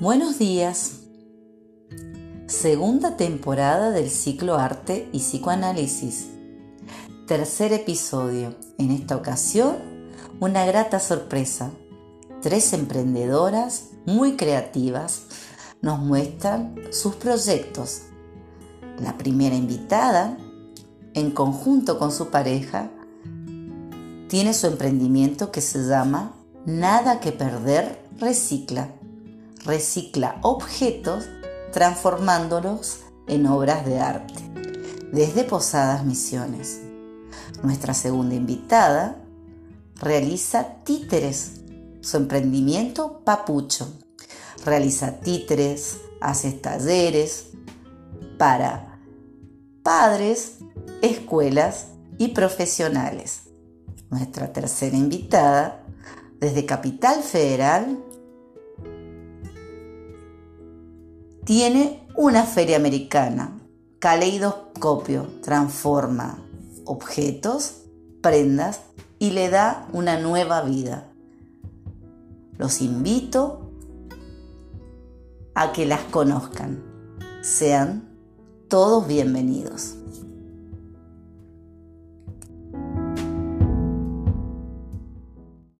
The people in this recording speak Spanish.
Buenos días. Segunda temporada del ciclo Arte y Psicoanálisis. Tercer episodio. En esta ocasión, una grata sorpresa. Tres emprendedoras muy creativas nos muestran sus proyectos. La primera invitada, en conjunto con su pareja, tiene su emprendimiento que se llama Nada que Perder Recicla recicla objetos transformándolos en obras de arte, desde Posadas Misiones. Nuestra segunda invitada realiza títeres, su emprendimiento Papucho. Realiza títeres, hace talleres para padres, escuelas y profesionales. Nuestra tercera invitada, desde Capital Federal, tiene una feria americana. Caleidoscopio transforma objetos, prendas y le da una nueva vida. Los invito a que las conozcan. Sean todos bienvenidos.